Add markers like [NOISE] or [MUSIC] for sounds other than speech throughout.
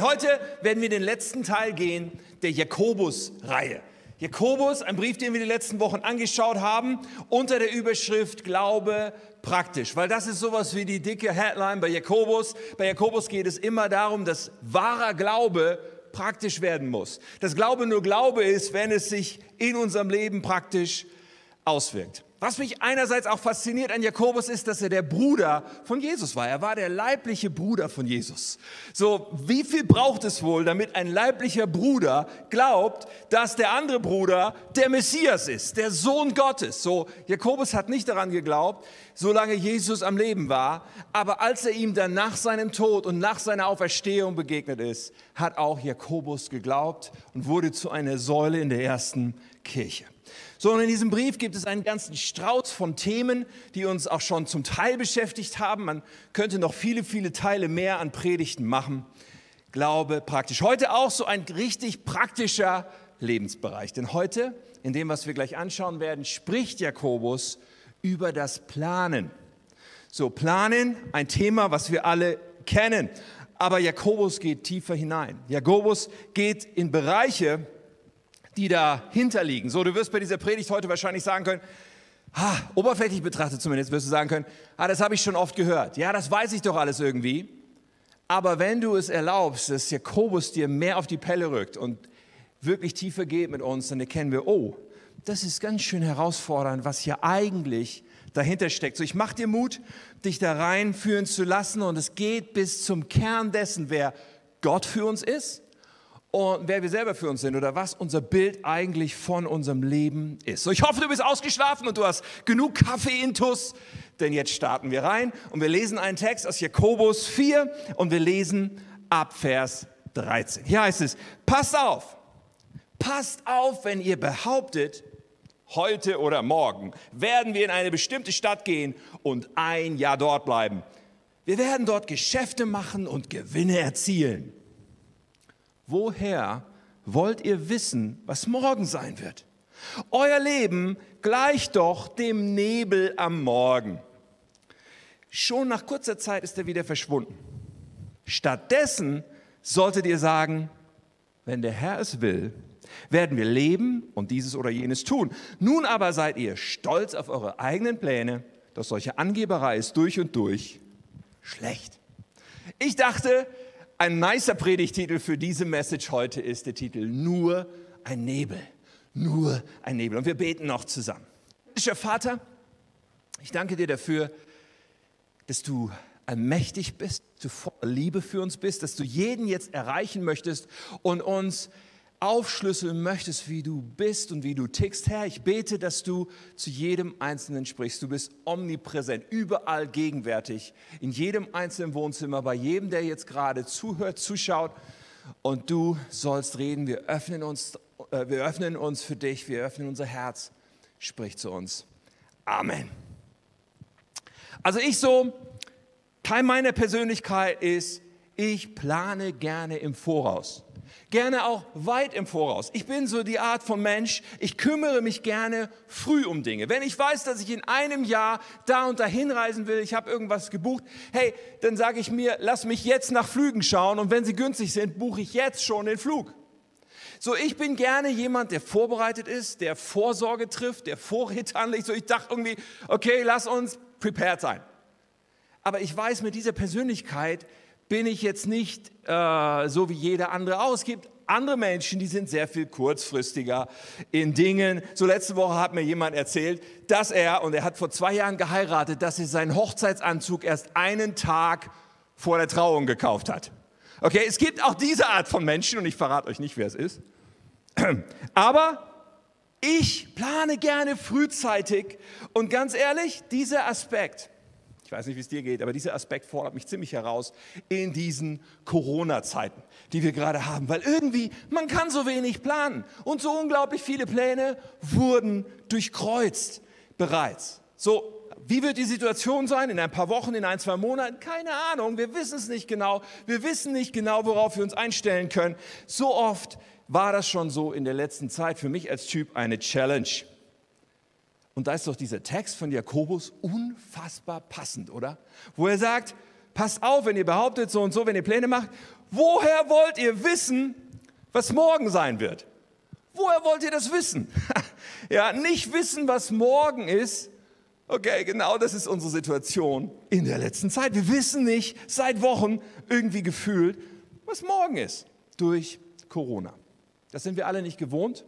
Heute werden wir den letzten Teil gehen der Jakobus-Reihe. Jakobus, ein Brief, den wir die letzten Wochen angeschaut haben, unter der Überschrift Glaube praktisch, weil das ist sowas wie die dicke Headline bei Jakobus. Bei Jakobus geht es immer darum, dass wahrer Glaube praktisch werden muss. Dass Glaube nur Glaube ist, wenn es sich in unserem Leben praktisch auswirkt. Was mich einerseits auch fasziniert an Jakobus ist, dass er der Bruder von Jesus war. Er war der leibliche Bruder von Jesus. So, wie viel braucht es wohl, damit ein leiblicher Bruder glaubt, dass der andere Bruder der Messias ist, der Sohn Gottes? So, Jakobus hat nicht daran geglaubt, solange Jesus am Leben war. Aber als er ihm dann nach seinem Tod und nach seiner Auferstehung begegnet ist, hat auch Jakobus geglaubt und wurde zu einer Säule in der ersten Kirche. So, und in diesem Brief gibt es einen ganzen Strauß von Themen, die uns auch schon zum Teil beschäftigt haben. Man könnte noch viele, viele Teile mehr an Predigten machen. Glaube praktisch. Heute auch so ein richtig praktischer Lebensbereich. Denn heute, in dem, was wir gleich anschauen werden, spricht Jakobus über das Planen. So, Planen, ein Thema, was wir alle kennen. Aber Jakobus geht tiefer hinein. Jakobus geht in Bereiche, die dahinter liegen. So, du wirst bei dieser Predigt heute wahrscheinlich sagen können, ah, oberflächlich betrachtet zumindest, wirst du sagen können, ah, das habe ich schon oft gehört. Ja, das weiß ich doch alles irgendwie. Aber wenn du es erlaubst, dass Jakobus dir mehr auf die Pelle rückt und wirklich tiefer geht mit uns, dann erkennen wir, oh, das ist ganz schön herausfordernd, was hier eigentlich dahinter steckt. So, ich mache dir Mut, dich da reinführen zu lassen und es geht bis zum Kern dessen, wer Gott für uns ist und wer wir selber für uns sind oder was unser Bild eigentlich von unserem Leben ist. So, ich hoffe, du bist ausgeschlafen und du hast genug Kaffee intus, denn jetzt starten wir rein und wir lesen einen Text aus Jakobus 4 und wir lesen ab Vers 13. Hier heißt es, passt auf, passt auf, wenn ihr behauptet, heute oder morgen werden wir in eine bestimmte Stadt gehen und ein Jahr dort bleiben. Wir werden dort Geschäfte machen und Gewinne erzielen woher wollt ihr wissen, was morgen sein wird? Euer Leben gleicht doch dem Nebel am Morgen. Schon nach kurzer Zeit ist er wieder verschwunden. Stattdessen solltet ihr sagen, wenn der Herr es will, werden wir leben und dieses oder jenes tun. Nun aber seid ihr stolz auf eure eigenen Pläne, doch solche Angeberei ist durch und durch schlecht. Ich dachte, ein nicer Predigtitel für diese Message heute ist der Titel Nur ein Nebel. Nur ein Nebel. Und wir beten noch zusammen. Himmlischer Vater, ich danke dir dafür, dass du allmächtig bist, dass du voller Liebe für uns bist, dass du jeden jetzt erreichen möchtest und uns aufschlüsseln möchtest, wie du bist und wie du tickst. Herr, ich bete, dass du zu jedem Einzelnen sprichst. Du bist omnipräsent, überall gegenwärtig, in jedem einzelnen Wohnzimmer, bei jedem, der jetzt gerade zuhört, zuschaut. Und du sollst reden. Wir öffnen uns, äh, wir öffnen uns für dich. Wir öffnen unser Herz. Sprich zu uns. Amen. Also ich so, Teil meiner Persönlichkeit ist, ich plane gerne im Voraus gerne auch weit im Voraus. Ich bin so die Art von Mensch, ich kümmere mich gerne früh um Dinge. Wenn ich weiß, dass ich in einem Jahr da und dahin reisen will, ich habe irgendwas gebucht, hey, dann sage ich mir, lass mich jetzt nach Flügen schauen und wenn sie günstig sind, buche ich jetzt schon den Flug. So, ich bin gerne jemand, der vorbereitet ist, der Vorsorge trifft, der Vorräte anlegt. So, ich dachte irgendwie, okay, lass uns prepared sein. Aber ich weiß, mit dieser Persönlichkeit bin ich jetzt nicht äh, so wie jeder andere aus. Es gibt andere Menschen, die sind sehr viel kurzfristiger in Dingen. So letzte Woche hat mir jemand erzählt, dass er, und er hat vor zwei Jahren geheiratet, dass er seinen Hochzeitsanzug erst einen Tag vor der Trauung gekauft hat. Okay, es gibt auch diese Art von Menschen und ich verrate euch nicht, wer es ist. [CLEARS THROAT] Aber ich plane gerne frühzeitig und ganz ehrlich, dieser Aspekt, ich weiß nicht, wie es dir geht, aber dieser Aspekt fordert mich ziemlich heraus in diesen Corona-Zeiten, die wir gerade haben, weil irgendwie man kann so wenig planen und so unglaublich viele Pläne wurden durchkreuzt bereits. So, wie wird die Situation sein in ein paar Wochen, in ein, zwei Monaten? Keine Ahnung, wir wissen es nicht genau. Wir wissen nicht genau, worauf wir uns einstellen können. So oft war das schon so in der letzten Zeit für mich als Typ eine Challenge. Und da ist doch dieser Text von Jakobus unfassbar passend, oder? Wo er sagt, passt auf, wenn ihr behauptet so und so, wenn ihr Pläne macht, Woher wollt ihr wissen, was morgen sein wird? Woher wollt ihr das wissen? [LAUGHS] ja, nicht wissen, was morgen ist. Okay, genau das ist unsere Situation in der letzten Zeit. Wir wissen nicht seit Wochen irgendwie gefühlt, was morgen ist durch Corona. Das sind wir alle nicht gewohnt,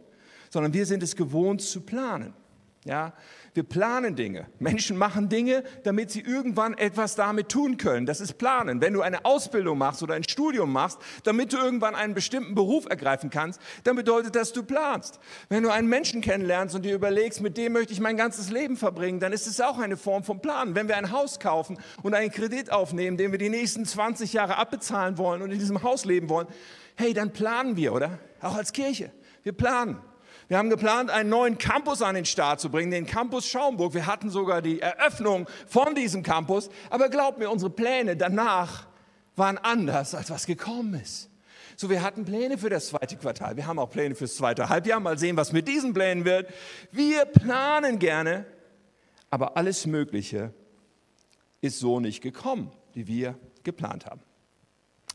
sondern wir sind es gewohnt zu planen. Ja, wir planen Dinge. Menschen machen Dinge, damit sie irgendwann etwas damit tun können. Das ist Planen. Wenn du eine Ausbildung machst oder ein Studium machst, damit du irgendwann einen bestimmten Beruf ergreifen kannst, dann bedeutet das, du planst. Wenn du einen Menschen kennenlernst und dir überlegst, mit dem möchte ich mein ganzes Leben verbringen, dann ist es auch eine Form von Planen. Wenn wir ein Haus kaufen und einen Kredit aufnehmen, den wir die nächsten 20 Jahre abbezahlen wollen und in diesem Haus leben wollen, hey, dann planen wir, oder? Auch als Kirche. Wir planen. Wir haben geplant, einen neuen Campus an den Start zu bringen, den Campus Schaumburg. Wir hatten sogar die Eröffnung von diesem Campus. Aber glaubt mir, unsere Pläne danach waren anders, als was gekommen ist. So, wir hatten Pläne für das zweite Quartal. Wir haben auch Pläne für das zweite Halbjahr. Mal sehen, was mit diesen Plänen wird. Wir planen gerne, aber alles Mögliche ist so nicht gekommen, wie wir geplant haben.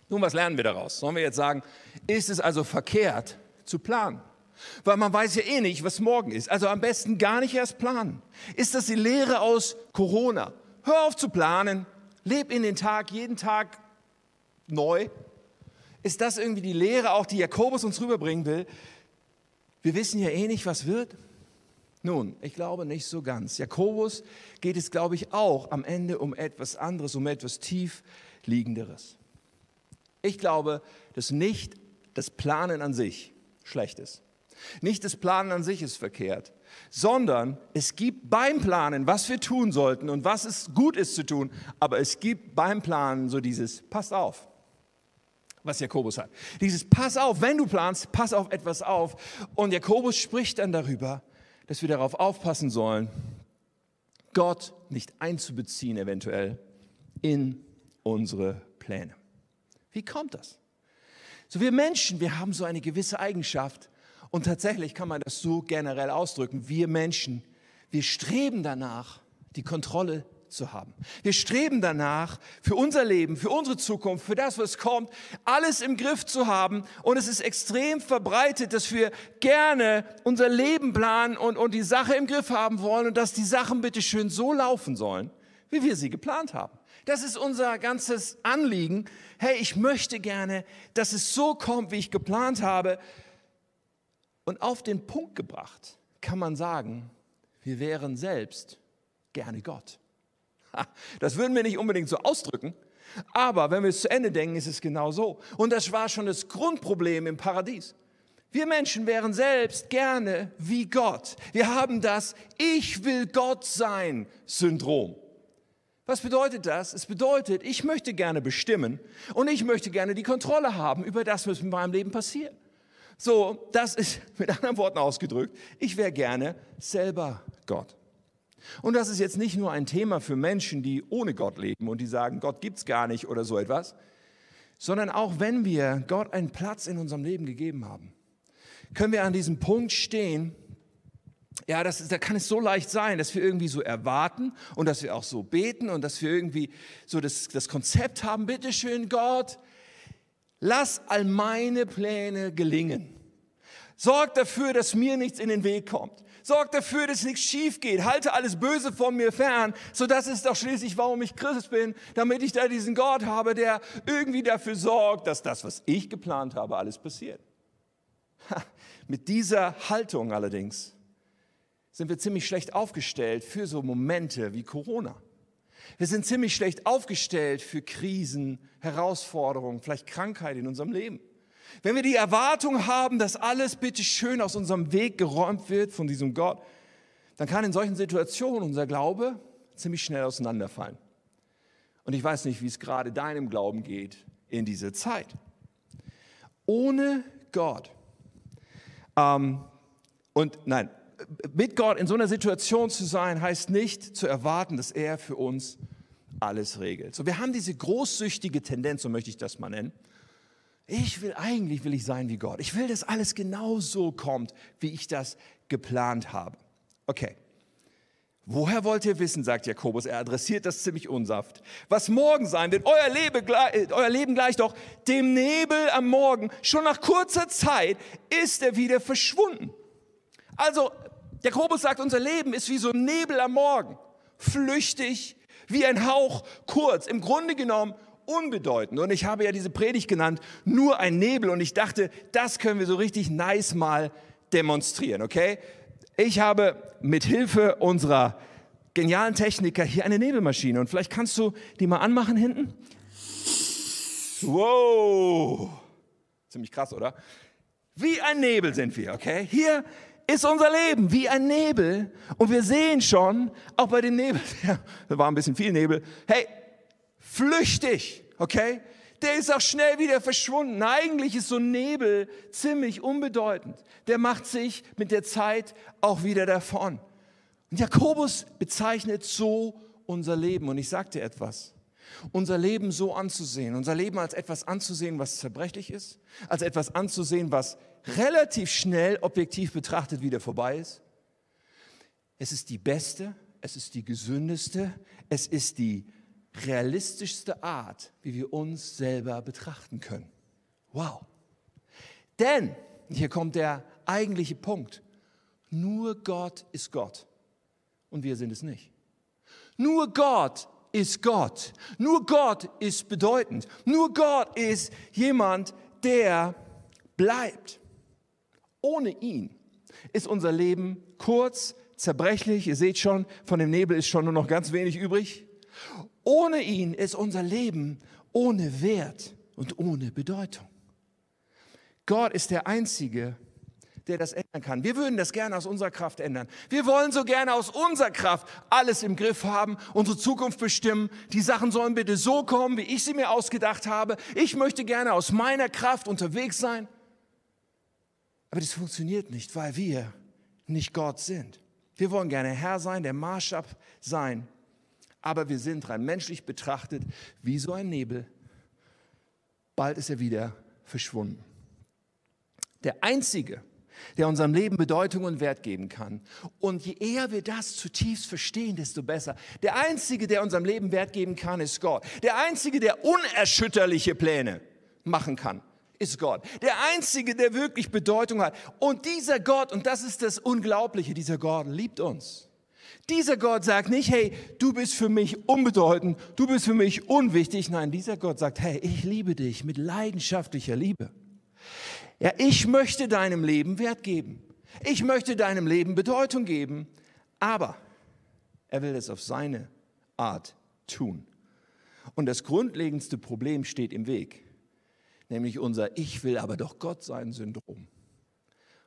Nun, was lernen wir daraus? Sollen wir jetzt sagen, ist es also verkehrt zu planen? Weil man weiß ja eh nicht, was morgen ist. Also am besten gar nicht erst planen. Ist das die Lehre aus Corona? Hör auf zu planen, leb in den Tag, jeden Tag neu. Ist das irgendwie die Lehre auch, die Jakobus uns rüberbringen will? Wir wissen ja eh nicht, was wird. Nun, ich glaube nicht so ganz. Jakobus geht es, glaube ich, auch am Ende um etwas anderes, um etwas tiefliegenderes. Ich glaube, dass nicht das Planen an sich schlecht ist. Nicht das Planen an sich ist verkehrt, sondern es gibt beim Planen, was wir tun sollten und was es gut ist zu tun, aber es gibt beim Planen so dieses Pass auf, was Jakobus hat. Dieses Pass auf, wenn du planst, pass auf etwas auf. Und Jakobus spricht dann darüber, dass wir darauf aufpassen sollen, Gott nicht einzubeziehen eventuell in unsere Pläne. Wie kommt das? So wir Menschen, wir haben so eine gewisse Eigenschaft, und tatsächlich kann man das so generell ausdrücken. Wir Menschen, wir streben danach, die Kontrolle zu haben. Wir streben danach, für unser Leben, für unsere Zukunft, für das, was kommt, alles im Griff zu haben. Und es ist extrem verbreitet, dass wir gerne unser Leben planen und, und die Sache im Griff haben wollen und dass die Sachen bitte schön so laufen sollen, wie wir sie geplant haben. Das ist unser ganzes Anliegen. Hey, ich möchte gerne, dass es so kommt, wie ich geplant habe. Und auf den Punkt gebracht kann man sagen, wir wären selbst gerne Gott. Das würden wir nicht unbedingt so ausdrücken, aber wenn wir es zu Ende denken, ist es genau so. Und das war schon das Grundproblem im Paradies. Wir Menschen wären selbst gerne wie Gott. Wir haben das Ich will Gott sein Syndrom. Was bedeutet das? Es bedeutet, ich möchte gerne bestimmen und ich möchte gerne die Kontrolle haben über das, was in meinem Leben passiert. So, das ist [LAUGHS] mit anderen Worten ausgedrückt, ich wäre gerne selber Gott. Und das ist jetzt nicht nur ein Thema für Menschen, die ohne Gott leben und die sagen, Gott gibt es gar nicht oder so etwas, sondern auch wenn wir Gott einen Platz in unserem Leben gegeben haben, können wir an diesem Punkt stehen, ja, das ist, da kann es so leicht sein, dass wir irgendwie so erwarten und dass wir auch so beten und dass wir irgendwie so das, das Konzept haben, bitteschön Gott, lass all meine Pläne gelingen. Sorg dafür, dass mir nichts in den Weg kommt. Sorg dafür, dass nichts schief geht. Halte alles Böse von mir fern. So das ist doch schließlich, warum ich Christ bin, damit ich da diesen Gott habe, der irgendwie dafür sorgt, dass das, was ich geplant habe, alles passiert. Ha, mit dieser Haltung allerdings sind wir ziemlich schlecht aufgestellt für so Momente wie Corona. Wir sind ziemlich schlecht aufgestellt für Krisen, Herausforderungen, vielleicht Krankheit in unserem Leben. Wenn wir die Erwartung haben, dass alles bitte schön aus unserem Weg geräumt wird von diesem Gott, dann kann in solchen Situationen unser Glaube ziemlich schnell auseinanderfallen. Und ich weiß nicht, wie es gerade deinem Glauben geht in dieser Zeit. Ohne Gott. Ähm, und nein, mit Gott in so einer Situation zu sein, heißt nicht zu erwarten, dass er für uns alles regelt. So, wir haben diese großsüchtige Tendenz, so möchte ich das mal nennen. Ich will eigentlich will ich sein wie Gott. Ich will, dass alles genau so kommt, wie ich das geplant habe. Okay. Woher wollt ihr wissen, sagt Jakobus, er adressiert das ziemlich unsaft. Was morgen sein wird, euer Leben, euer Leben gleich doch dem Nebel am Morgen. Schon nach kurzer Zeit ist er wieder verschwunden. Also, Jakobus sagt, unser Leben ist wie so ein Nebel am Morgen. Flüchtig, wie ein Hauch, kurz, im Grunde genommen unbedeutend. Und ich habe ja diese Predigt genannt, nur ein Nebel. Und ich dachte, das können wir so richtig nice mal demonstrieren, okay? Ich habe mit Hilfe unserer genialen Techniker hier eine Nebelmaschine und vielleicht kannst du die mal anmachen hinten. Wow, ziemlich krass, oder? Wie ein Nebel sind wir, okay? Hier ist unser Leben wie ein Nebel und wir sehen schon, auch bei dem Nebel, [LAUGHS] da war ein bisschen viel Nebel, hey, flüchtig, okay? der ist auch schnell wieder verschwunden. Eigentlich ist so ein Nebel ziemlich unbedeutend. Der macht sich mit der Zeit auch wieder davon. Und Jakobus bezeichnet so unser Leben. Und ich sagte etwas. Unser Leben so anzusehen, unser Leben als etwas anzusehen, was zerbrechlich ist, als etwas anzusehen, was relativ schnell objektiv betrachtet wieder vorbei ist. Es ist die beste, es ist die gesündeste, es ist die realistischste Art, wie wir uns selber betrachten können. Wow. Denn, hier kommt der eigentliche Punkt, nur Gott ist Gott und wir sind es nicht. Nur Gott ist Gott. Nur Gott ist bedeutend. Nur Gott ist jemand, der bleibt. Ohne ihn ist unser Leben kurz, zerbrechlich. Ihr seht schon, von dem Nebel ist schon nur noch ganz wenig übrig. Ohne ihn ist unser Leben ohne Wert und ohne Bedeutung. Gott ist der Einzige, der das ändern kann. Wir würden das gerne aus unserer Kraft ändern. Wir wollen so gerne aus unserer Kraft alles im Griff haben, unsere Zukunft bestimmen. Die Sachen sollen bitte so kommen, wie ich sie mir ausgedacht habe. Ich möchte gerne aus meiner Kraft unterwegs sein. Aber das funktioniert nicht, weil wir nicht Gott sind. Wir wollen gerne Herr sein, der Maßstab sein aber wir sind rein menschlich betrachtet wie so ein Nebel. Bald ist er wieder verschwunden. Der Einzige, der unserem Leben Bedeutung und Wert geben kann. Und je eher wir das zutiefst verstehen, desto besser. Der Einzige, der unserem Leben Wert geben kann, ist Gott. Der Einzige, der unerschütterliche Pläne machen kann, ist Gott. Der Einzige, der wirklich Bedeutung hat. Und dieser Gott, und das ist das Unglaubliche, dieser Gott liebt uns. Dieser Gott sagt nicht, hey, du bist für mich unbedeutend, du bist für mich unwichtig. Nein, dieser Gott sagt, hey, ich liebe dich mit leidenschaftlicher Liebe. Ja, ich möchte deinem Leben Wert geben. Ich möchte deinem Leben Bedeutung geben. Aber er will es auf seine Art tun. Und das grundlegendste Problem steht im Weg, nämlich unser Ich will aber doch Gott sein Syndrom.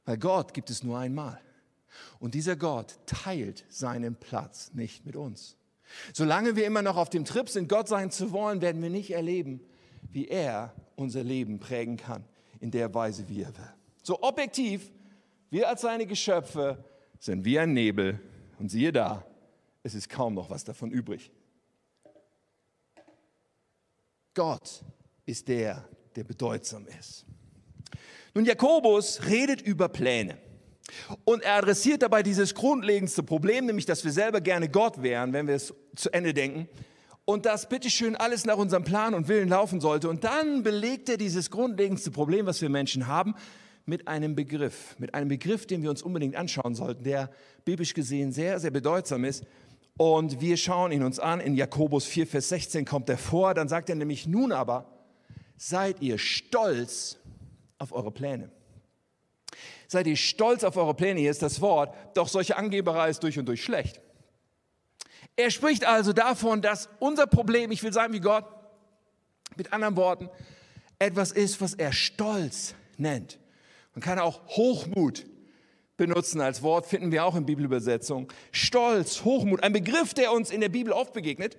Weil Gott gibt es nur einmal. Und dieser Gott teilt seinen Platz nicht mit uns. Solange wir immer noch auf dem Trip sind, Gott sein zu wollen, werden wir nicht erleben, wie er unser Leben prägen kann, in der Weise, wie er will. So objektiv, wir als seine Geschöpfe sind wie ein Nebel und siehe da, es ist kaum noch was davon übrig. Gott ist der, der bedeutsam ist. Nun, Jakobus redet über Pläne. Und er adressiert dabei dieses grundlegendste Problem, nämlich, dass wir selber gerne Gott wären, wenn wir es zu Ende denken. Und dass bitteschön alles nach unserem Plan und Willen laufen sollte. Und dann belegt er dieses grundlegendste Problem, was wir Menschen haben, mit einem Begriff. Mit einem Begriff, den wir uns unbedingt anschauen sollten, der biblisch gesehen sehr, sehr bedeutsam ist. Und wir schauen ihn uns an. In Jakobus 4, Vers 16 kommt er vor. Dann sagt er nämlich, nun aber seid ihr stolz auf eure Pläne. Seid ihr stolz auf eure Pläne, hier ist das Wort, doch solche Angeberei ist durch und durch schlecht. Er spricht also davon, dass unser Problem, ich will sagen wie Gott, mit anderen Worten, etwas ist, was er Stolz nennt. Man kann auch Hochmut benutzen als Wort, finden wir auch in Bibelübersetzung. Stolz, Hochmut, ein Begriff, der uns in der Bibel oft begegnet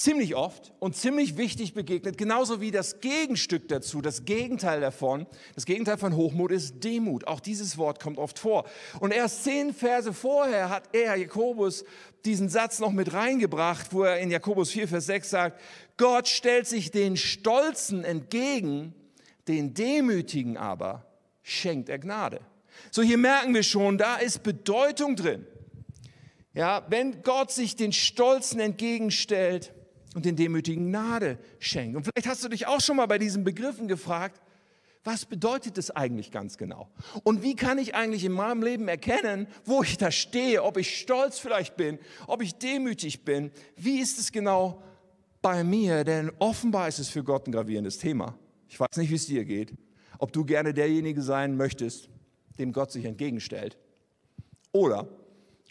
ziemlich oft und ziemlich wichtig begegnet, genauso wie das Gegenstück dazu, das Gegenteil davon. Das Gegenteil von Hochmut ist Demut. Auch dieses Wort kommt oft vor. Und erst zehn Verse vorher hat er, Jakobus, diesen Satz noch mit reingebracht, wo er in Jakobus 4, Vers 6 sagt, Gott stellt sich den Stolzen entgegen, den Demütigen aber schenkt er Gnade. So hier merken wir schon, da ist Bedeutung drin. Ja, wenn Gott sich den Stolzen entgegenstellt und den Demütigen Gnade schenkt. Und vielleicht hast du dich auch schon mal bei diesen Begriffen gefragt, was bedeutet das eigentlich ganz genau? Und wie kann ich eigentlich in meinem Leben erkennen, wo ich da stehe, ob ich stolz vielleicht bin, ob ich demütig bin? Wie ist es genau bei mir? Denn offenbar ist es für Gott ein gravierendes Thema. Ich weiß nicht, wie es dir geht, ob du gerne derjenige sein möchtest, dem Gott sich entgegenstellt, oder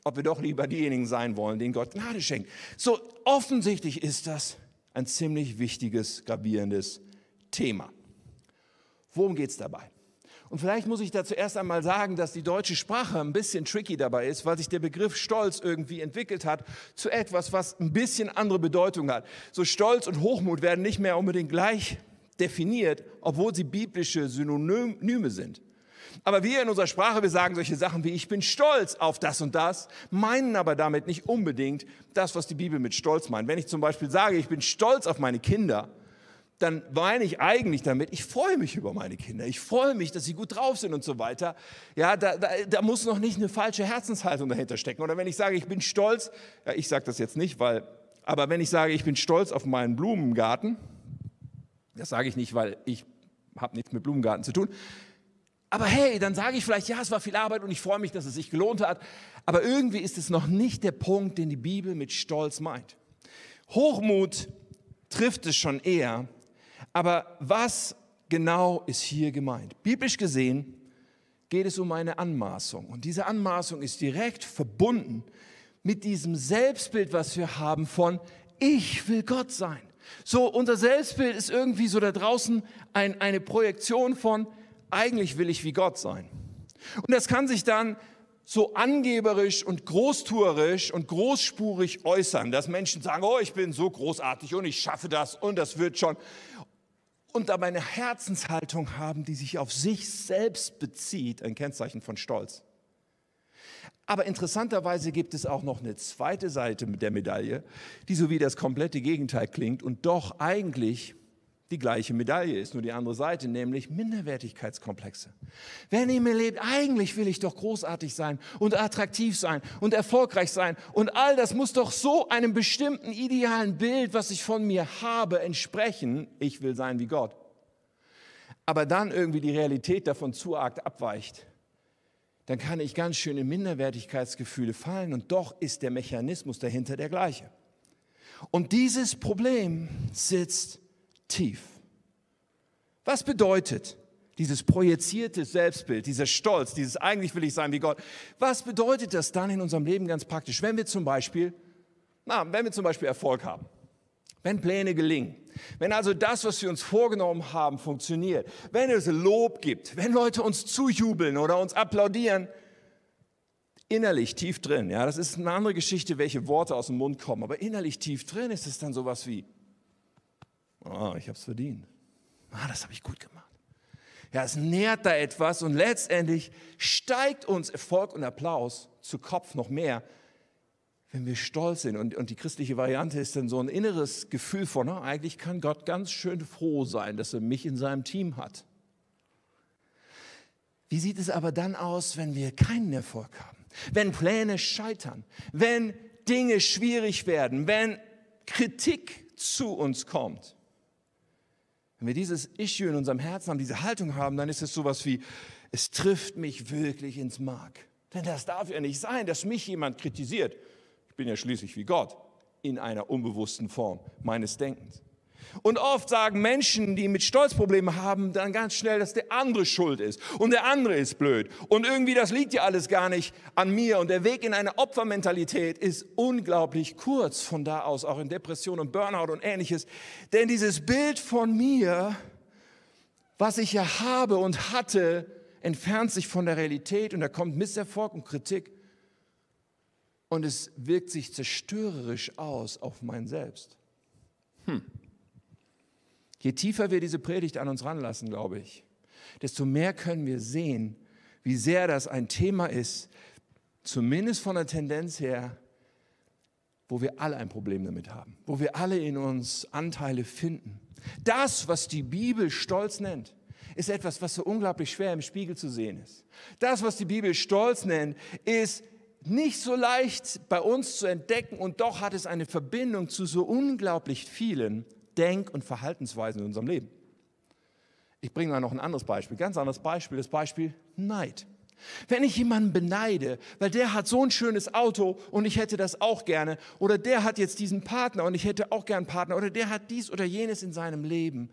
ob wir doch lieber diejenigen sein wollen, denen Gott Gnade schenkt. So offensichtlich ist das ein ziemlich wichtiges, gravierendes Thema. Worum geht es dabei? Und vielleicht muss ich da zuerst einmal sagen, dass die deutsche Sprache ein bisschen tricky dabei ist, weil sich der Begriff Stolz irgendwie entwickelt hat zu etwas, was ein bisschen andere Bedeutung hat. So Stolz und Hochmut werden nicht mehr unbedingt gleich definiert, obwohl sie biblische Synonyme sind. Aber wir in unserer Sprache, wir sagen solche Sachen wie ich bin stolz auf das und das, meinen aber damit nicht unbedingt das, was die Bibel mit Stolz meint. Wenn ich zum Beispiel sage, ich bin stolz auf meine Kinder, dann meine ich eigentlich damit, ich freue mich über meine Kinder, ich freue mich, dass sie gut drauf sind und so weiter. Ja, da, da, da muss noch nicht eine falsche Herzenshaltung dahinter stecken. Oder wenn ich sage, ich bin stolz, ja, ich sage das jetzt nicht, weil, aber wenn ich sage, ich bin stolz auf meinen Blumengarten, das sage ich nicht, weil ich habe nichts mit Blumengarten zu tun. Aber hey, dann sage ich vielleicht, ja, es war viel Arbeit und ich freue mich, dass es sich gelohnt hat. Aber irgendwie ist es noch nicht der Punkt, den die Bibel mit Stolz meint. Hochmut trifft es schon eher, aber was genau ist hier gemeint? Biblisch gesehen geht es um eine Anmaßung. Und diese Anmaßung ist direkt verbunden mit diesem Selbstbild, was wir haben von ich will Gott sein. So, unser Selbstbild ist irgendwie so da draußen ein, eine Projektion von eigentlich will ich wie Gott sein. Und das kann sich dann so angeberisch und großtuerisch und großspurig äußern, dass Menschen sagen, oh, ich bin so großartig und ich schaffe das und das wird schon und dabei eine Herzenshaltung haben, die sich auf sich selbst bezieht, ein Kennzeichen von Stolz. Aber interessanterweise gibt es auch noch eine zweite Seite der Medaille, die so wie das komplette Gegenteil klingt und doch eigentlich die gleiche Medaille ist, nur die andere Seite, nämlich Minderwertigkeitskomplexe. Wer in mir lebt, eigentlich will ich doch großartig sein und attraktiv sein und erfolgreich sein und all das muss doch so einem bestimmten idealen Bild, was ich von mir habe, entsprechen. Ich will sein wie Gott. Aber dann irgendwie die Realität davon zu arg abweicht, dann kann ich ganz schön in Minderwertigkeitsgefühle fallen und doch ist der Mechanismus dahinter der gleiche. Und dieses Problem sitzt tief. Was bedeutet dieses projizierte Selbstbild, dieser Stolz, dieses eigentlich will ich sein wie Gott? Was bedeutet das dann in unserem Leben ganz praktisch, wenn wir zum Beispiel, na, wenn wir zum Beispiel Erfolg haben? Wenn Pläne gelingen, wenn also das, was wir uns vorgenommen haben, funktioniert, wenn es Lob gibt, wenn Leute uns zujubeln oder uns applaudieren, innerlich tief drin, ja, das ist eine andere Geschichte, welche Worte aus dem Mund kommen, aber innerlich tief drin ist es dann sowas wie, oh, ich habe es verdient. Ah, das habe ich gut gemacht. Ja, es nährt da etwas und letztendlich steigt uns Erfolg und Applaus zu Kopf noch mehr, wenn wir stolz sind. Und, und die christliche Variante ist dann so ein inneres Gefühl von, na, eigentlich kann Gott ganz schön froh sein, dass er mich in seinem Team hat. Wie sieht es aber dann aus, wenn wir keinen Erfolg haben? Wenn Pläne scheitern, wenn Dinge schwierig werden, wenn Kritik zu uns kommt? Wenn wir dieses Issue in unserem Herzen haben, diese Haltung haben, dann ist es sowas wie, es trifft mich wirklich ins Mark. Denn das darf ja nicht sein, dass mich jemand kritisiert. Ich bin ja schließlich wie Gott in einer unbewussten Form meines Denkens. Und oft sagen Menschen, die mit Stolzproblemen haben, dann ganz schnell, dass der andere schuld ist und der andere ist blöd. Und irgendwie, das liegt ja alles gar nicht an mir. Und der Weg in eine Opfermentalität ist unglaublich kurz von da aus, auch in Depression und Burnout und ähnliches. Denn dieses Bild von mir, was ich ja habe und hatte, entfernt sich von der Realität und da kommt Misserfolg und Kritik. Und es wirkt sich zerstörerisch aus auf mein Selbst. Hm. Je tiefer wir diese Predigt an uns ranlassen, glaube ich, desto mehr können wir sehen, wie sehr das ein Thema ist, zumindest von der Tendenz her, wo wir alle ein Problem damit haben, wo wir alle in uns Anteile finden. Das, was die Bibel Stolz nennt, ist etwas, was so unglaublich schwer im Spiegel zu sehen ist. Das, was die Bibel Stolz nennt, ist nicht so leicht bei uns zu entdecken und doch hat es eine Verbindung zu so unglaublich vielen Denk- und Verhaltensweisen in unserem Leben. Ich bringe mal noch ein anderes Beispiel, ganz anderes Beispiel, das Beispiel Neid. Wenn ich jemanden beneide, weil der hat so ein schönes Auto und ich hätte das auch gerne, oder der hat jetzt diesen Partner und ich hätte auch gern einen Partner, oder der hat dies oder jenes in seinem Leben,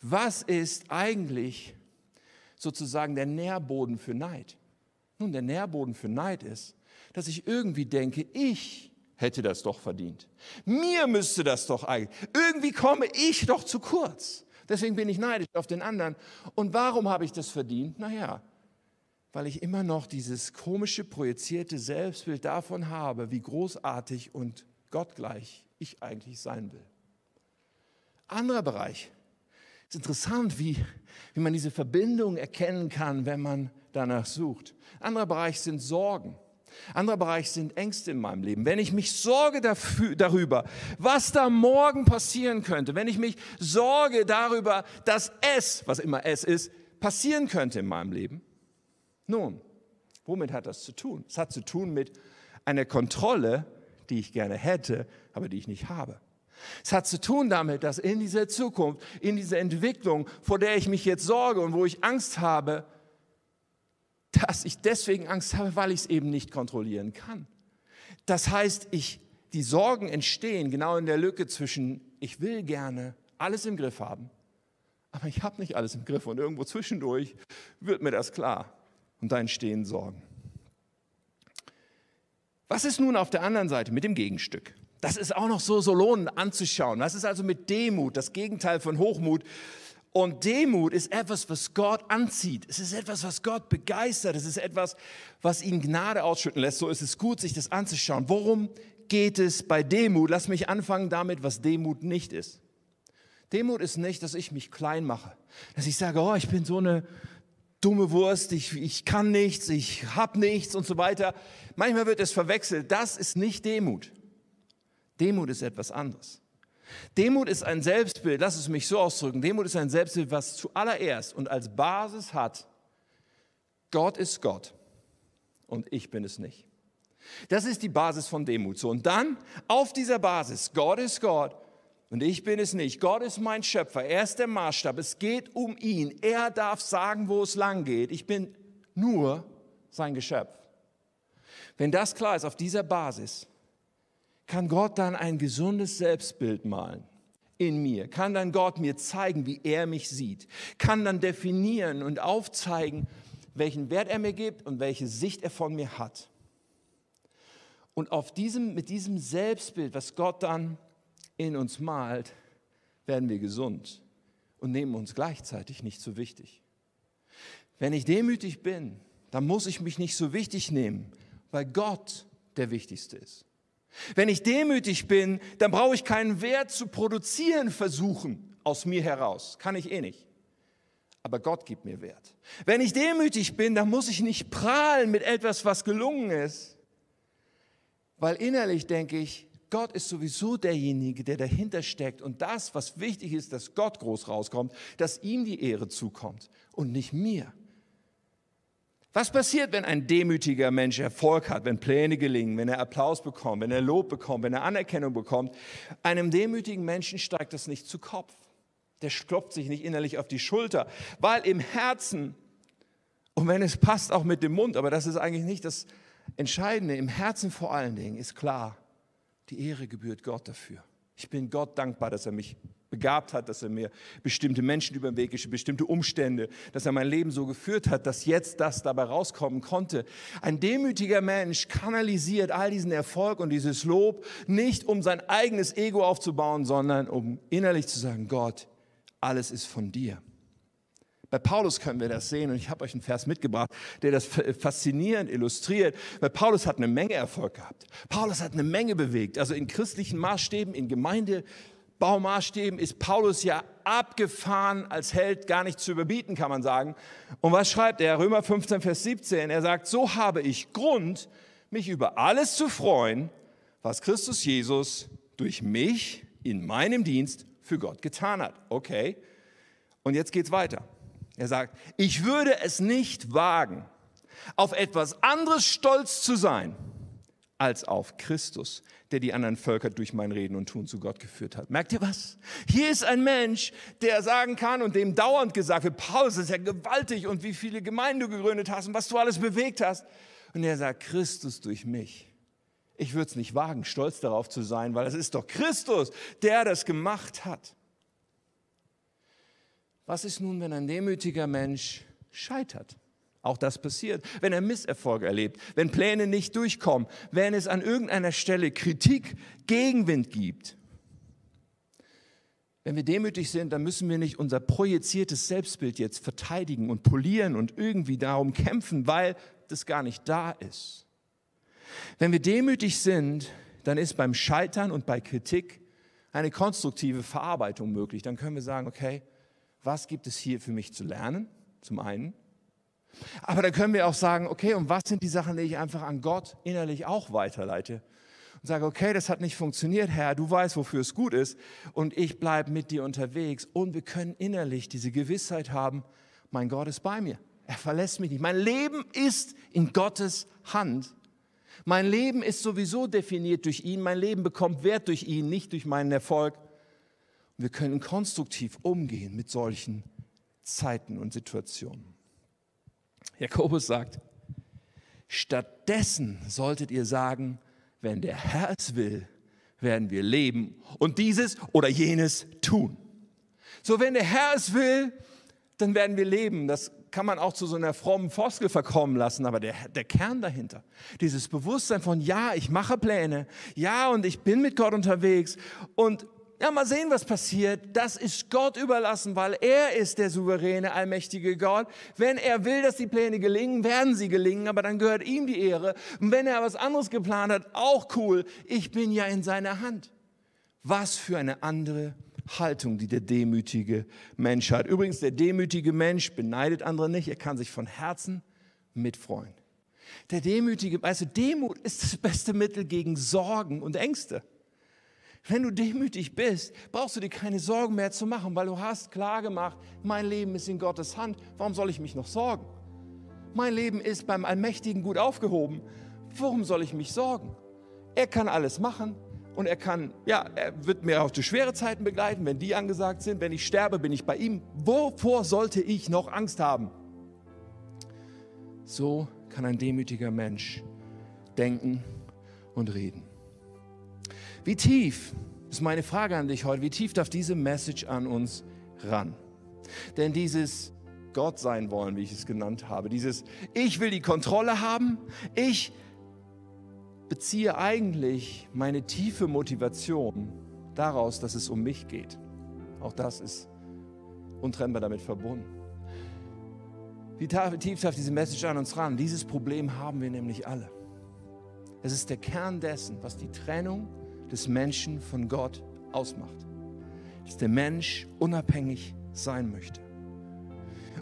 was ist eigentlich sozusagen der Nährboden für Neid? Nun, der Nährboden für Neid ist, dass ich irgendwie denke, ich hätte das doch verdient. Mir müsste das doch eigentlich. Irgendwie komme ich doch zu kurz. Deswegen bin ich neidisch auf den anderen. Und warum habe ich das verdient? Naja, weil ich immer noch dieses komische, projizierte Selbstbild davon habe, wie großartig und gottgleich ich eigentlich sein will. Anderer Bereich. Es ist interessant, wie, wie man diese Verbindung erkennen kann, wenn man danach sucht. Anderer Bereich sind Sorgen. Anderer Bereich sind Ängste in meinem Leben. Wenn ich mich sorge dafür, darüber, was da morgen passieren könnte, wenn ich mich sorge darüber, dass es, was immer es ist, passieren könnte in meinem Leben, nun, womit hat das zu tun? Es hat zu tun mit einer Kontrolle, die ich gerne hätte, aber die ich nicht habe. Es hat zu tun damit, dass in dieser Zukunft, in dieser Entwicklung, vor der ich mich jetzt sorge und wo ich Angst habe, dass ich deswegen Angst habe, weil ich es eben nicht kontrollieren kann. Das heißt, ich, die Sorgen entstehen genau in der Lücke zwischen, ich will gerne alles im Griff haben, aber ich habe nicht alles im Griff und irgendwo zwischendurch wird mir das klar und da entstehen Sorgen. Was ist nun auf der anderen Seite mit dem Gegenstück? Das ist auch noch so, so lohnend anzuschauen. Was ist also mit Demut, das Gegenteil von Hochmut? Und Demut ist etwas, was Gott anzieht. Es ist etwas, was Gott begeistert. Es ist etwas, was ihn Gnade ausschütten lässt. So ist es gut, sich das anzuschauen. Worum geht es bei Demut? Lass mich anfangen damit, was Demut nicht ist. Demut ist nicht, dass ich mich klein mache. Dass ich sage, oh, ich bin so eine dumme Wurst, ich, ich kann nichts, ich habe nichts und so weiter. Manchmal wird es verwechselt. Das ist nicht Demut. Demut ist etwas anderes. Demut ist ein Selbstbild, lass es mich so ausdrücken, Demut ist ein Selbstbild, was zuallererst und als Basis hat, Gott ist Gott und ich bin es nicht. Das ist die Basis von Demut. So, und dann auf dieser Basis, Gott ist Gott und ich bin es nicht. Gott ist mein Schöpfer, er ist der Maßstab, es geht um ihn. Er darf sagen, wo es lang geht. Ich bin nur sein Geschöpf. Wenn das klar ist, auf dieser Basis, kann Gott dann ein gesundes Selbstbild malen in mir, kann dann Gott mir zeigen, wie er mich sieht, kann dann definieren und aufzeigen, welchen Wert er mir gibt und welche Sicht er von mir hat. Und auf diesem, mit diesem Selbstbild, was Gott dann in uns malt, werden wir gesund und nehmen uns gleichzeitig nicht so wichtig. Wenn ich demütig bin, dann muss ich mich nicht so wichtig nehmen, weil Gott der Wichtigste ist. Wenn ich demütig bin, dann brauche ich keinen Wert zu produzieren versuchen aus mir heraus. Kann ich eh nicht. Aber Gott gibt mir Wert. Wenn ich demütig bin, dann muss ich nicht prahlen mit etwas, was gelungen ist. Weil innerlich denke ich, Gott ist sowieso derjenige, der dahinter steckt. Und das, was wichtig ist, dass Gott groß rauskommt, dass ihm die Ehre zukommt und nicht mir. Was passiert, wenn ein demütiger Mensch Erfolg hat, wenn Pläne gelingen, wenn er Applaus bekommt, wenn er Lob bekommt, wenn er Anerkennung bekommt? Einem demütigen Menschen steigt das nicht zu Kopf. Der klopft sich nicht innerlich auf die Schulter, weil im Herzen, und wenn es passt, auch mit dem Mund, aber das ist eigentlich nicht das Entscheidende, im Herzen vor allen Dingen ist klar, die Ehre gebührt Gott dafür. Ich bin Gott dankbar, dass er mich begabt hat, dass er mir bestimmte Menschen über den Weg geschickt, bestimmte Umstände, dass er mein Leben so geführt hat, dass jetzt das dabei rauskommen konnte. Ein demütiger Mensch kanalisiert all diesen Erfolg und dieses Lob nicht, um sein eigenes Ego aufzubauen, sondern um innerlich zu sagen, Gott, alles ist von dir. Bei Paulus können wir das sehen und ich habe euch einen Vers mitgebracht, der das faszinierend illustriert, weil Paulus hat eine Menge Erfolg gehabt. Paulus hat eine Menge bewegt, also in christlichen Maßstäben, in Gemeinde, Baumaßstäben ist Paulus ja abgefahren als Held gar nicht zu überbieten, kann man sagen. Und was schreibt er? Römer 15, Vers 17. Er sagt, so habe ich Grund, mich über alles zu freuen, was Christus Jesus durch mich in meinem Dienst für Gott getan hat. Okay. Und jetzt geht's weiter. Er sagt, ich würde es nicht wagen, auf etwas anderes stolz zu sein, als auf Christus, der die anderen Völker durch mein Reden und Tun zu Gott geführt hat. Merkt ihr was? Hier ist ein Mensch, der sagen kann und dem dauernd gesagt wird, Paulus ist ja gewaltig und wie viele Gemeinden du gegründet hast und was du alles bewegt hast. Und er sagt, Christus durch mich. Ich würde es nicht wagen, stolz darauf zu sein, weil es ist doch Christus, der das gemacht hat. Was ist nun, wenn ein demütiger Mensch scheitert? Auch das passiert, wenn er Misserfolge erlebt, wenn Pläne nicht durchkommen, wenn es an irgendeiner Stelle Kritik, Gegenwind gibt. Wenn wir demütig sind, dann müssen wir nicht unser projiziertes Selbstbild jetzt verteidigen und polieren und irgendwie darum kämpfen, weil das gar nicht da ist. Wenn wir demütig sind, dann ist beim Scheitern und bei Kritik eine konstruktive Verarbeitung möglich. Dann können wir sagen, okay, was gibt es hier für mich zu lernen? Zum einen. Aber dann können wir auch sagen, okay, und was sind die Sachen, die ich einfach an Gott innerlich auch weiterleite? Und sage, okay, das hat nicht funktioniert, Herr, du weißt, wofür es gut ist und ich bleibe mit dir unterwegs. Und wir können innerlich diese Gewissheit haben, mein Gott ist bei mir. Er verlässt mich nicht. Mein Leben ist in Gottes Hand. Mein Leben ist sowieso definiert durch ihn. Mein Leben bekommt Wert durch ihn, nicht durch meinen Erfolg. Wir können konstruktiv umgehen mit solchen Zeiten und Situationen. Jakobus sagt, stattdessen solltet ihr sagen, wenn der Herr es will, werden wir leben und dieses oder jenes tun. So, wenn der Herr es will, dann werden wir leben. Das kann man auch zu so einer frommen Floskel verkommen lassen, aber der, der Kern dahinter, dieses Bewusstsein von, ja, ich mache Pläne, ja, und ich bin mit Gott unterwegs und ja, mal sehen, was passiert. Das ist Gott überlassen, weil er ist der souveräne, allmächtige Gott. Wenn er will, dass die Pläne gelingen, werden sie gelingen, aber dann gehört ihm die Ehre. Und wenn er was anderes geplant hat, auch cool. Ich bin ja in seiner Hand. Was für eine andere Haltung, die der demütige Mensch hat. Übrigens, der demütige Mensch beneidet andere nicht. Er kann sich von Herzen mitfreuen. Der demütige, also Demut ist das beste Mittel gegen Sorgen und Ängste. Wenn du demütig bist, brauchst du dir keine Sorgen mehr zu machen, weil du hast klar gemacht, mein Leben ist in Gottes Hand. Warum soll ich mich noch sorgen? Mein Leben ist beim Allmächtigen gut aufgehoben. Warum soll ich mich sorgen? Er kann alles machen und er kann, ja, er wird mir auch durch schwere Zeiten begleiten, wenn die angesagt sind. Wenn ich sterbe, bin ich bei ihm. Wovor sollte ich noch Angst haben? So kann ein demütiger Mensch denken und reden. Wie tief, ist meine Frage an dich heute, wie tief darf diese Message an uns ran? Denn dieses Gott sein wollen, wie ich es genannt habe, dieses Ich will die Kontrolle haben, ich beziehe eigentlich meine tiefe Motivation daraus, dass es um mich geht. Auch das ist untrennbar damit verbunden. Wie tief darf diese Message an uns ran? Dieses Problem haben wir nämlich alle. Es ist der Kern dessen, was die Trennung des Menschen von Gott ausmacht. Dass der Mensch unabhängig sein möchte.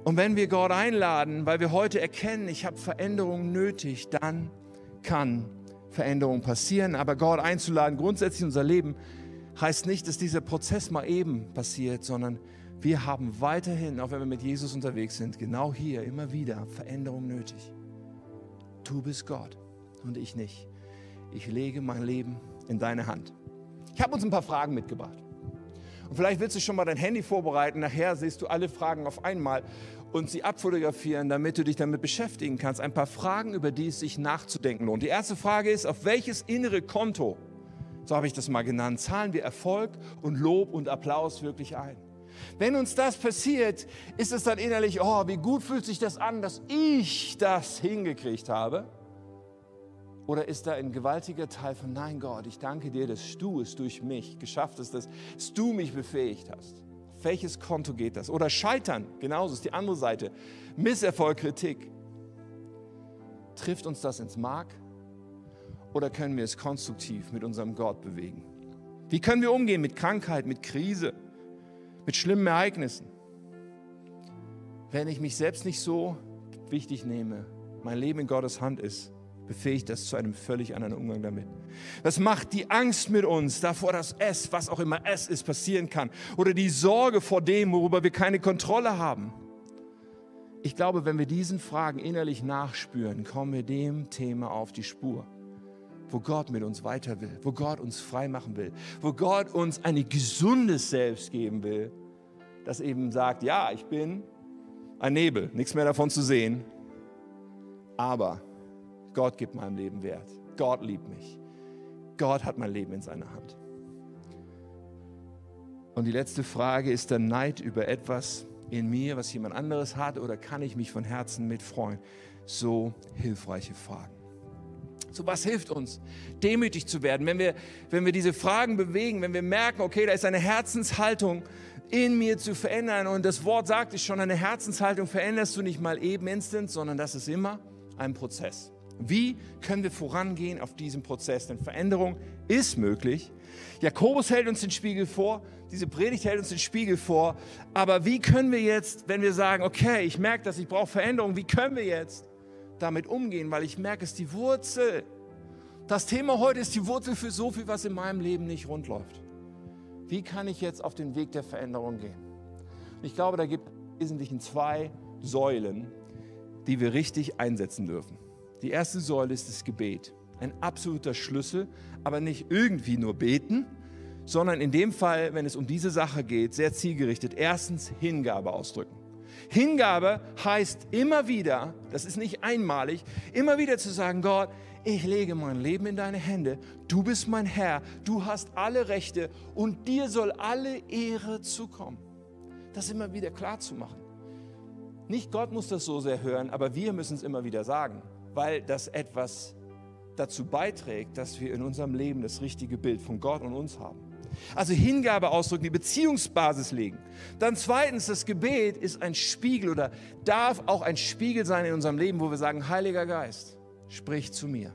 Und wenn wir Gott einladen, weil wir heute erkennen, ich habe Veränderung nötig, dann kann Veränderung passieren. Aber Gott einzuladen, grundsätzlich unser Leben, heißt nicht, dass dieser Prozess mal eben passiert, sondern wir haben weiterhin, auch wenn wir mit Jesus unterwegs sind, genau hier immer wieder Veränderung nötig. Du bist Gott und ich nicht. Ich lege mein Leben in deine Hand. Ich habe uns ein paar Fragen mitgebracht. Und vielleicht willst du schon mal dein Handy vorbereiten. Nachher siehst du alle Fragen auf einmal und sie abfotografieren, damit du dich damit beschäftigen kannst. Ein paar Fragen, über die es sich nachzudenken lohnt. Die erste Frage ist, auf welches innere Konto, so habe ich das mal genannt, zahlen wir Erfolg und Lob und Applaus wirklich ein? Wenn uns das passiert, ist es dann innerlich, oh, wie gut fühlt sich das an, dass ich das hingekriegt habe? Oder ist da ein gewaltiger Teil von, nein Gott, ich danke dir, dass du es durch mich geschafft hast, dass du mich befähigt hast. Auf welches Konto geht das? Oder Scheitern, genauso ist die andere Seite. Misserfolg, Kritik. Trifft uns das ins Mark? Oder können wir es konstruktiv mit unserem Gott bewegen? Wie können wir umgehen mit Krankheit, mit Krise, mit schlimmen Ereignissen? Wenn ich mich selbst nicht so wichtig nehme, mein Leben in Gottes Hand ist, befähigt das zu einem völlig anderen Umgang damit. Das macht die Angst mit uns davor, dass es, was auch immer es ist, passieren kann. Oder die Sorge vor dem, worüber wir keine Kontrolle haben. Ich glaube, wenn wir diesen Fragen innerlich nachspüren, kommen wir dem Thema auf die Spur. wo Gott mit uns weiter will, wo Gott uns frei machen will, wo Gott uns ein gesundes Selbst geben will, das eben sagt, ja, ich bin ein Nebel, nichts mehr davon zu sehen, aber Gott gibt meinem Leben Wert. Gott liebt mich. Gott hat mein Leben in seiner Hand. Und die letzte Frage ist dann Neid über etwas in mir, was jemand anderes hat, oder kann ich mich von Herzen mitfreuen? So hilfreiche Fragen. So was hilft uns, demütig zu werden, wenn wir, wenn wir diese Fragen bewegen, wenn wir merken, okay, da ist eine Herzenshaltung in mir zu verändern. Und das Wort sagt es schon, eine Herzenshaltung veränderst du nicht mal eben instant, sondern das ist immer ein Prozess. Wie können wir vorangehen auf diesem Prozess? Denn Veränderung ist möglich. Jakobus hält uns den Spiegel vor, diese Predigt hält uns den Spiegel vor. Aber wie können wir jetzt, wenn wir sagen, okay, ich merke, dass ich brauche Veränderung, wie können wir jetzt damit umgehen? Weil ich merke, es ist die Wurzel. Das Thema heute ist die Wurzel für so viel, was in meinem Leben nicht rund läuft. Wie kann ich jetzt auf den Weg der Veränderung gehen? Ich glaube, da gibt es im Wesentlichen zwei Säulen, die wir richtig einsetzen dürfen. Die erste Säule ist das Gebet. Ein absoluter Schlüssel, aber nicht irgendwie nur beten, sondern in dem Fall, wenn es um diese Sache geht, sehr zielgerichtet. Erstens Hingabe ausdrücken. Hingabe heißt immer wieder, das ist nicht einmalig, immer wieder zu sagen, Gott, ich lege mein Leben in deine Hände, du bist mein Herr, du hast alle Rechte und dir soll alle Ehre zukommen. Das immer wieder klar zu machen. Nicht Gott muss das so sehr hören, aber wir müssen es immer wieder sagen, weil das etwas dazu beiträgt, dass wir in unserem Leben das richtige Bild von Gott und uns haben. Also Hingabe ausdrücken, die Beziehungsbasis legen. Dann zweitens, das Gebet ist ein Spiegel oder darf auch ein Spiegel sein in unserem Leben, wo wir sagen, Heiliger Geist, sprich zu mir.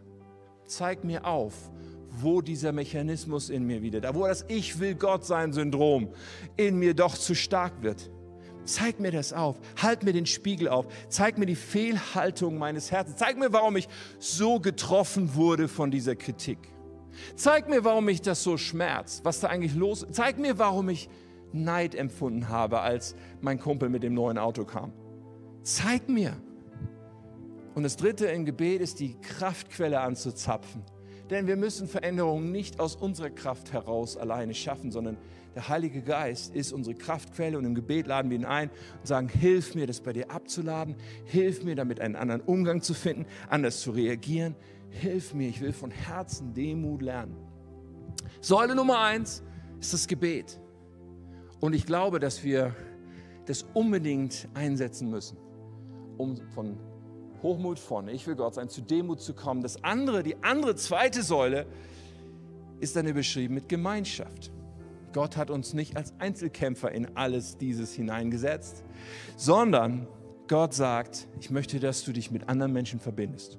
Zeig mir auf, wo dieser Mechanismus in mir wieder, da wo das Ich will Gott sein Syndrom in mir doch zu stark wird. Zeig mir das auf. Halt mir den Spiegel auf. Zeig mir die Fehlhaltung meines Herzens. Zeig mir, warum ich so getroffen wurde von dieser Kritik. Zeig mir, warum mich das so schmerzt. Was da eigentlich los ist. Zeig mir, warum ich Neid empfunden habe, als mein Kumpel mit dem neuen Auto kam. Zeig mir. Und das dritte im Gebet ist die Kraftquelle anzuzapfen. Denn wir müssen Veränderungen nicht aus unserer Kraft heraus alleine schaffen, sondern der Heilige Geist ist unsere Kraftquelle und im Gebet laden wir ihn ein und sagen, hilf mir, das bei dir abzuladen, hilf mir, damit einen anderen Umgang zu finden, anders zu reagieren, hilf mir, ich will von Herzen Demut lernen. Säule Nummer eins ist das Gebet. Und ich glaube, dass wir das unbedingt einsetzen müssen, um von Hochmut von, ich will Gott sein, zu Demut zu kommen. Das andere, die andere zweite Säule, ist dann beschrieben mit Gemeinschaft. Gott hat uns nicht als Einzelkämpfer in alles dieses hineingesetzt, sondern Gott sagt, ich möchte, dass du dich mit anderen Menschen verbindest.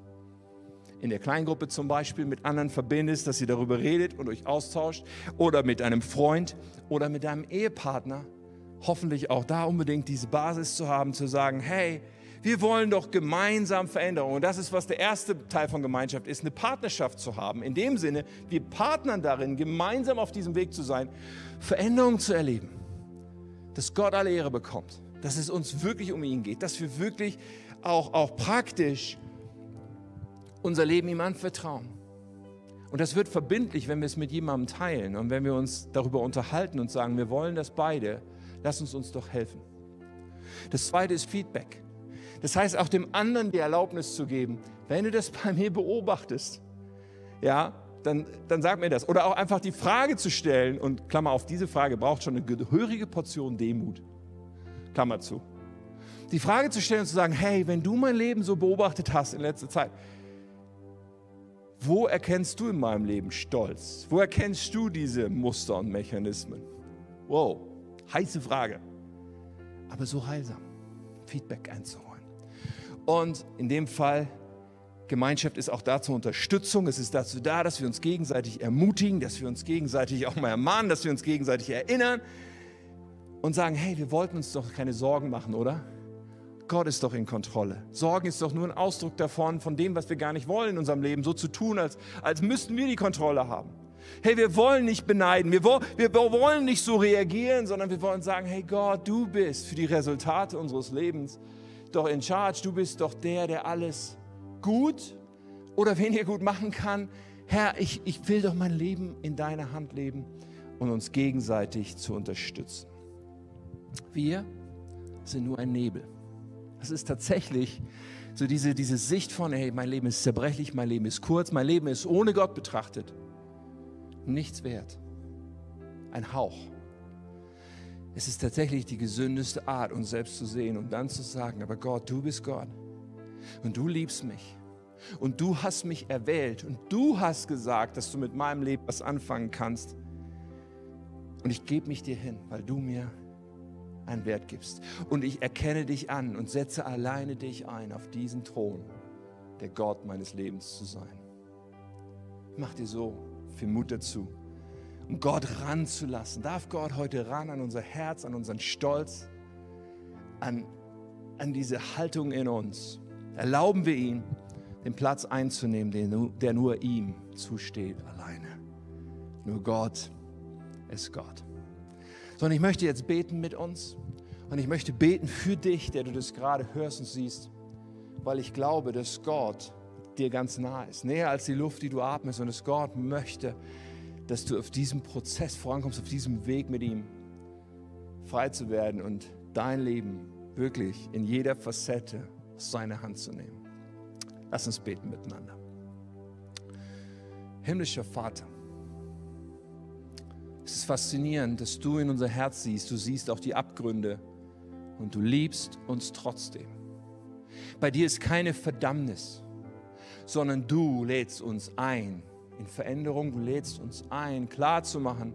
In der Kleingruppe zum Beispiel mit anderen verbindest, dass ihr darüber redet und euch austauscht oder mit einem Freund oder mit deinem Ehepartner. Hoffentlich auch da unbedingt diese Basis zu haben, zu sagen, hey, wir wollen doch gemeinsam Veränderung. Und das ist, was der erste Teil von Gemeinschaft ist, eine Partnerschaft zu haben. In dem Sinne, wir partnern darin, gemeinsam auf diesem Weg zu sein, Veränderung zu erleben. Dass Gott alle Ehre bekommt. Dass es uns wirklich um ihn geht. Dass wir wirklich auch, auch praktisch unser Leben ihm anvertrauen. Und das wird verbindlich, wenn wir es mit jemandem teilen und wenn wir uns darüber unterhalten und sagen, wir wollen das beide, lass uns uns doch helfen. Das zweite ist Feedback. Das heißt, auch dem anderen die Erlaubnis zu geben, wenn du das [LAUGHS] bei mir beobachtest, ja, dann, dann sag mir das. Oder auch einfach die Frage zu stellen, und Klammer auf, diese Frage braucht schon eine gehörige Portion Demut. Klammer zu. Die Frage zu stellen und zu sagen, hey, wenn du mein Leben so beobachtet hast in letzter Zeit, wo erkennst du in meinem Leben Stolz? Wo erkennst du diese Muster und Mechanismen? Wow, heiße Frage. Aber so heilsam, Feedback einzuholen. Und in dem Fall, Gemeinschaft ist auch dazu Unterstützung. Es ist dazu da, dass wir uns gegenseitig ermutigen, dass wir uns gegenseitig auch mal ermahnen, dass wir uns gegenseitig erinnern und sagen, hey, wir wollten uns doch keine Sorgen machen, oder? Gott ist doch in Kontrolle. Sorgen ist doch nur ein Ausdruck davon, von dem, was wir gar nicht wollen in unserem Leben, so zu tun, als, als müssten wir die Kontrolle haben. Hey, wir wollen nicht beneiden, wir, wir wollen nicht so reagieren, sondern wir wollen sagen, hey Gott, du bist für die Resultate unseres Lebens doch in charge, du bist doch der, der alles gut oder weniger gut machen kann. Herr, ich, ich will doch mein Leben in deiner Hand leben und uns gegenseitig zu unterstützen. Wir sind nur ein Nebel. Das ist tatsächlich so diese, diese Sicht von, hey, mein Leben ist zerbrechlich, mein Leben ist kurz, mein Leben ist ohne Gott betrachtet nichts wert. Ein Hauch. Es ist tatsächlich die gesündeste Art, uns selbst zu sehen und dann zu sagen, aber Gott, du bist Gott und du liebst mich und du hast mich erwählt und du hast gesagt, dass du mit meinem Leben was anfangen kannst. Und ich gebe mich dir hin, weil du mir einen Wert gibst. Und ich erkenne dich an und setze alleine dich ein auf diesen Thron, der Gott meines Lebens zu sein. Mach dir so viel Mut dazu, um Gott ranzulassen. Darf Gott heute ran an unser Herz, an unseren Stolz, an, an diese Haltung in uns. Erlauben wir ihm, den Platz einzunehmen, der nur ihm zusteht alleine. Nur Gott ist Gott. Sondern ich möchte jetzt beten mit uns und ich möchte beten für dich, der du das gerade hörst und siehst, weil ich glaube, dass Gott dir ganz nah ist, näher als die Luft, die du atmest und dass Gott möchte, dass du auf diesem Prozess vorankommst, auf diesem Weg mit ihm frei zu werden und dein Leben wirklich in jeder Facette aus seiner Hand zu nehmen. Lass uns beten miteinander. Himmlischer Vater, es ist faszinierend, dass du in unser Herz siehst. Du siehst auch die Abgründe und du liebst uns trotzdem. Bei dir ist keine Verdammnis, sondern du lädst uns ein in Veränderung. Du lädst uns ein, klarzumachen,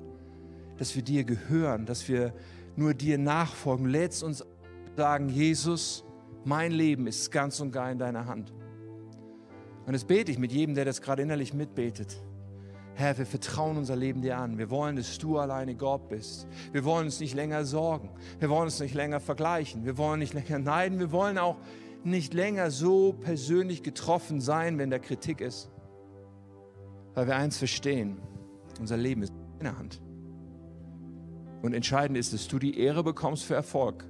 dass wir dir gehören, dass wir nur dir nachfolgen. Du lädst uns sagen, Jesus, mein Leben ist ganz und gar in deiner Hand. Und das bete ich mit jedem, der das gerade innerlich mitbetet. Herr, wir vertrauen unser Leben dir an. Wir wollen, dass du alleine Gott bist. Wir wollen uns nicht länger sorgen. Wir wollen uns nicht länger vergleichen. Wir wollen nicht länger [LAUGHS] neiden. Wir wollen auch nicht länger so persönlich getroffen sein, wenn da Kritik ist. Weil wir eins verstehen, unser Leben ist in der Hand. Und entscheidend ist, dass du die Ehre bekommst für Erfolg.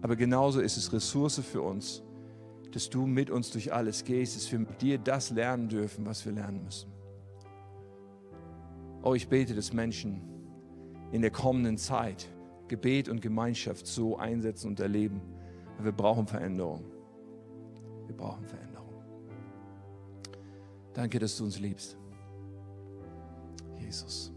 Aber genauso ist es Ressource für uns, dass du mit uns durch alles gehst, dass wir mit dir das lernen dürfen, was wir lernen müssen. Oh, ich bete, dass Menschen in der kommenden Zeit Gebet und Gemeinschaft so einsetzen und erleben. Wir brauchen Veränderung. Wir brauchen Veränderung. Danke, dass du uns liebst. Jesus.